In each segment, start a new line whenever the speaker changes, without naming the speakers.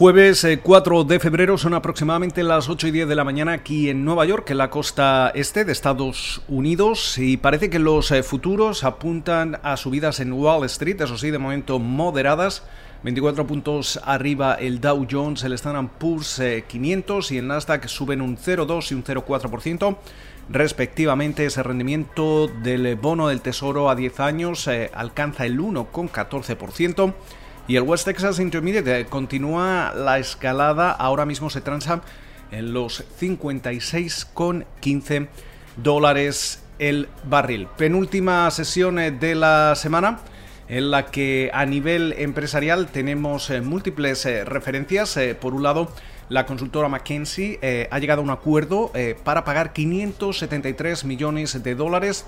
Jueves 4 eh, de febrero son aproximadamente las 8 y 10 de la mañana aquí en Nueva York, en la costa este de Estados Unidos, y parece que los eh, futuros apuntan a subidas en Wall Street, eso sí, de momento moderadas. 24 puntos arriba el Dow Jones, el Standard Poor's 500 eh, y el Nasdaq suben un 0,2 y un 0,4%. Respectivamente, ese rendimiento del bono del Tesoro a 10 años alcanza el 1,14%. Y el West Texas Intermediate continúa la escalada, ahora mismo se transa en los 56,15 dólares el barril. Penúltima sesión eh, de la semana en la que a nivel empresarial tenemos eh, múltiples eh, referencias. por un lado, la consultora McKinsey ha llegado a un acuerdo para pagar 573 millones de dólares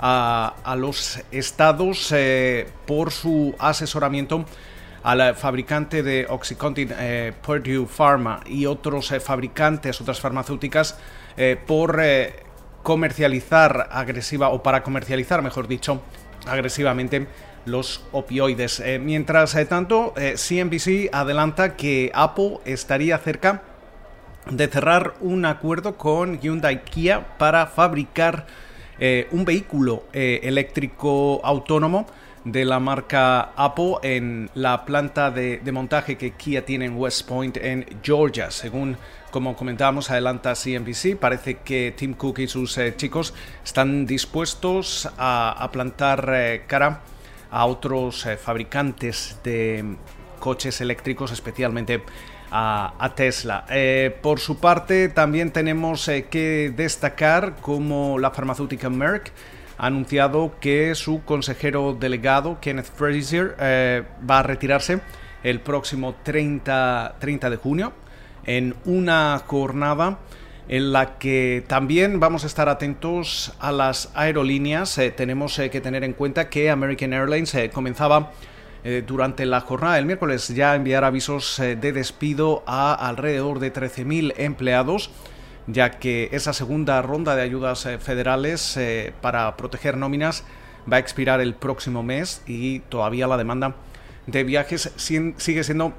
a, los estados por su asesoramiento al fabricante de Oxycontin, eh, Purdue Pharma y otros eh, fabricantes, otras farmacéuticas, eh, por comercializar agresiva o para comercializar, mejor dicho, agresivamente los opioides. mientras tanto, CNBC adelanta que Apple estaría cerca de cerrar un acuerdo con Hyundai Kia para fabricar un vehículo eléctrico autónomo de la marca Apple en la planta de, montaje que Kia tiene en West Point, en Georgia. Según como comentábamos, adelanta CNBC, parece que Tim Cook y sus eh, chicos están dispuestos a, plantar eh, cara a otros eh, fabricantes de coches eléctricos, especialmente a, Tesla. por su parte, también tenemos que destacar como la farmacéutica Merck ha anunciado que su consejero delegado, Kenneth Frazier, eh, va a retirarse el próximo 30, 30 de junio en una jornada en la que también vamos a estar atentos a las aerolíneas. Eh, tenemos eh, que tener en cuenta que American Airlines comenzaba durante la jornada del miércoles ya enviar avisos de despido a alrededor de 13.000 empleados ya que esa segunda ronda de ayudas eh, federales eh, para proteger nóminas va a expirar el próximo mes y todavía la demanda de viajes sigue siendo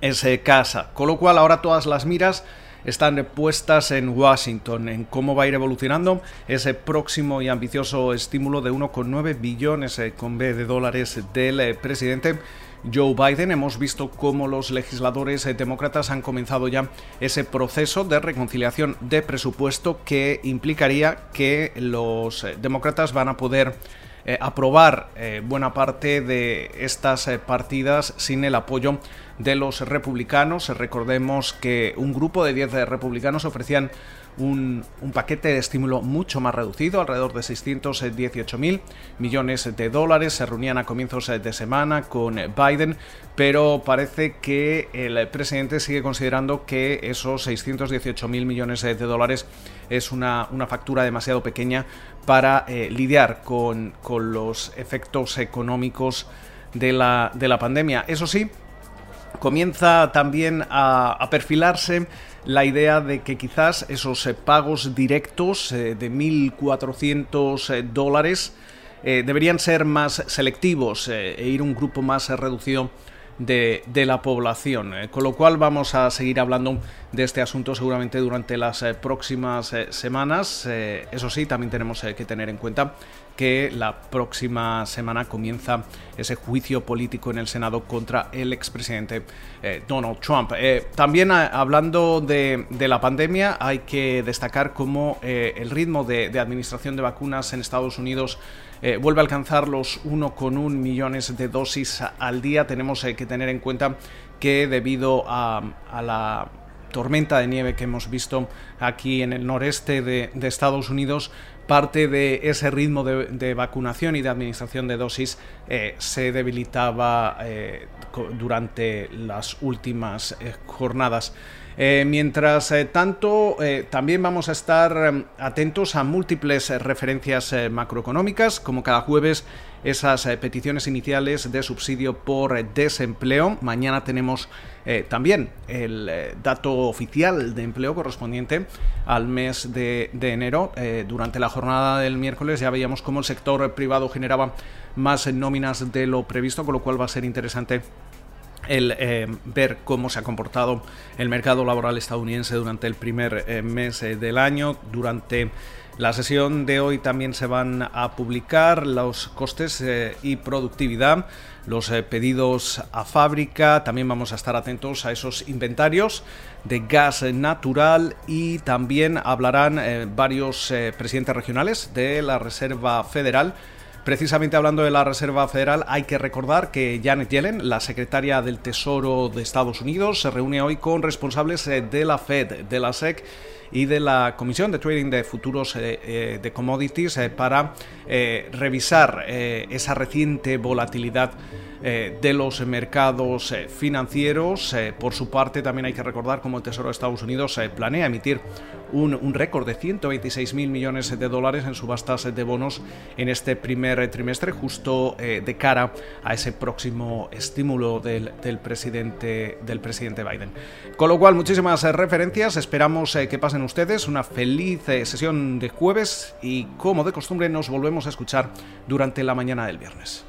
escasa. Con lo cual ahora todas las miras están puestas en Washington, en cómo va a ir evolucionando ese próximo y ambicioso estímulo de 1,9 billones eh, de dólares del presidente Joe Biden. Hemos visto cómo los legisladores eh, demócratas han comenzado ya ese proceso de reconciliación de presupuesto que implicaría que los eh, demócratas van a poder eh, aprobar buena parte de estas partidas sin el apoyo de los republicanos. Recordemos que un grupo de 10 republicanos ofrecían un, paquete de estímulo mucho más reducido, alrededor de 618 mil millones de dólares. Se reunían a comienzos de semana con Biden, pero parece que el presidente sigue considerando que esos 618 mil millones de dólares es una, factura demasiado pequeña para eh, lidiar con, los efectos económicos de la, de la pandemia. Eso sí, comienza también a perfilarse la idea de que quizás esos eh, pagos directos eh, de 1.400 eh, dólares deberían ser más selectivos e ir un grupo más reducido de, la población. con lo cual vamos a seguir hablando de este asunto seguramente durante las próximas semanas. eso sí, también tenemos que tener en cuenta que la próxima semana comienza ese juicio político en el Senado contra el expresidente eh, Donald Trump. Eh, también eh, hablando de, la pandemia, hay que destacar cómo el ritmo de, administración de vacunas en Estados Unidos vuelve a alcanzar los 1,1 millones de dosis al día. Tenemos que tener en cuenta que debido a, la tormenta de nieve que hemos visto aquí en el noreste de, Estados Unidos, parte de ese ritmo de, vacunación y de administración de dosis eh, se debilitaba eh, durante las últimas eh, jornadas. mientras tanto, también vamos a estar atentos a múltiples referencias macroeconómicas, como cada jueves esas peticiones iniciales de subsidio por desempleo. Mañana tenemos también el dato oficial de empleo correspondiente al mes de, enero. Durante la jornada del miércoles ya veíamos cómo el sector privado generaba más nóminas de lo previsto, con lo cual va a ser interesante el eh, ver cómo se ha comportado el mercado laboral estadounidense durante el primer eh, mes eh, del año. Durante la sesión de hoy también se van a publicar los costes y productividad, los pedidos a fábrica. También vamos a estar atentos a esos inventarios de gas natural y también hablarán varios presidentes regionales de la Reserva Federal Precisamente hablando de la Reserva Federal, hay que recordar que Janet Yellen, la secretaria del Tesoro de Estados Unidos, se reúne hoy con responsables eh, de la Fed, de la SEC y de la Comisión de Trading de Futuros eh, eh, de Commodities para revisar esa reciente volatilidad de los mercados financieros. por su parte, también hay que recordar cómo el Tesoro de Estados Unidos planea emitir un, récord de 126 mil millones de dólares en subastas de bonos en este primer trimestre, justo eh, de cara a ese próximo estímulo del, presidente, del presidente Biden. Con lo cual, muchísimas eh, referencias. Esperamos eh, que pasen ustedes una feliz sesión de jueves y, como de costumbre, nos volvemos a escuchar durante la mañana del viernes.